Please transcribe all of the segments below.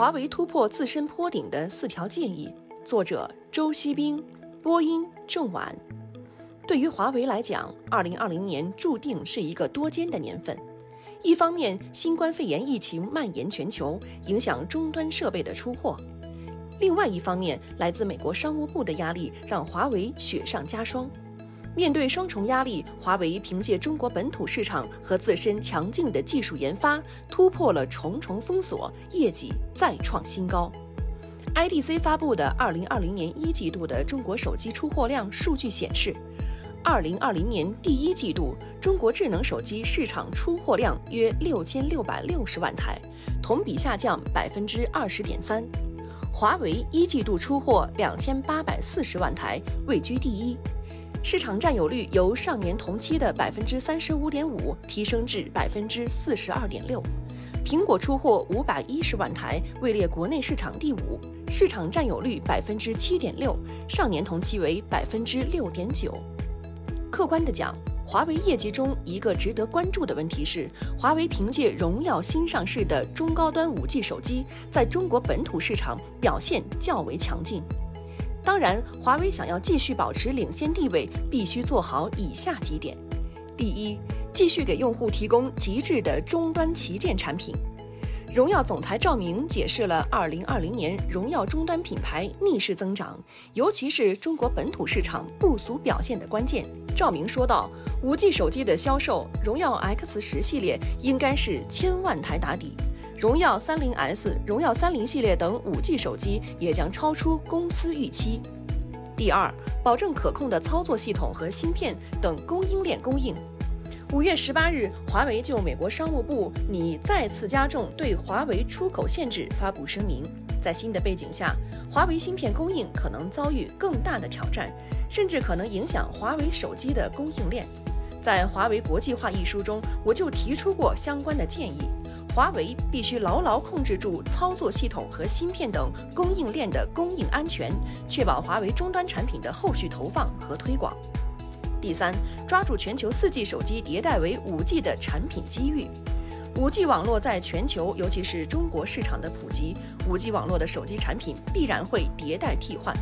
华为突破自身坡顶的四条建议，作者周锡兵，播音郑晚。对于华为来讲，二零二零年注定是一个多艰的年份。一方面，新冠肺炎疫情蔓延全球，影响终端设备的出货；另外一方面，来自美国商务部的压力让华为雪上加霜。面对双重压力，华为凭借中国本土市场和自身强劲的技术研发，突破了重重封锁，业绩再创新高。IDC 发布的2020年一季度的中国手机出货量数据显示。二零二零年第一季度，中国智能手机市场出货量约六千六百六十万台，同比下降百分之二十点三。华为一季度出货两千八百四十万台，位居第一，市场占有率由上年同期的百分之三十五点五提升至百分之四十二点六。苹果出货五百一十万台，位列国内市场第五，市场占有率百分之七点六，上年同期为百分之六点九。客观的讲，华为业绩中一个值得关注的问题是，华为凭借荣耀新上市的中高端 5G 手机，在中国本土市场表现较为强劲。当然，华为想要继续保持领先地位，必须做好以下几点：第一，继续给用户提供极致的终端旗舰产品。荣耀总裁赵明解释了2020年荣耀终端品牌逆势增长，尤其是中国本土市场不俗表现的关键。赵明说道：“5G 手机的销售，荣耀 X 十系列应该是千万台打底，荣耀 30S、荣耀30系列等 5G 手机也将超出公司预期。第二，保证可控的操作系统和芯片等供应链供应。”五月十八日，华为就美国商务部拟再次加重对华为出口限制发布声明。在新的背景下，华为芯片供应可能遭遇更大的挑战，甚至可能影响华为手机的供应链。在《华为国际化》一书中，我就提出过相关的建议：华为必须牢牢控制住操作系统和芯片等供应链的供应安全，确保华为终端产品的后续投放和推广。第三，抓住全球 4G 手机迭代为 5G 的产品机遇。5G 网络在全球，尤其是中国市场的普及，5G 网络的手机产品必然会迭代替换。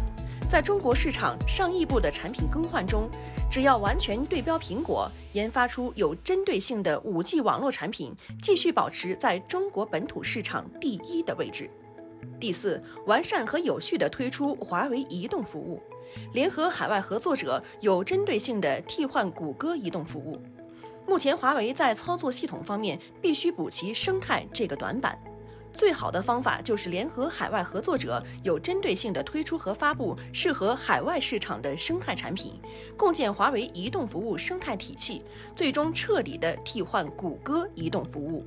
在中国市场上亿部的产品更换中，只要完全对标苹果，研发出有针对性的 5G 网络产品，继续保持在中国本土市场第一的位置。第四，完善和有序地推出华为移动服务。联合海外合作者有针对性的替换谷歌移动服务。目前，华为在操作系统方面必须补齐生态这个短板。最好的方法就是联合海外合作者有针对性的推出和发布适合海外市场的生态产品，共建华为移动服务生态体系，最终彻底的替换谷歌移动服务。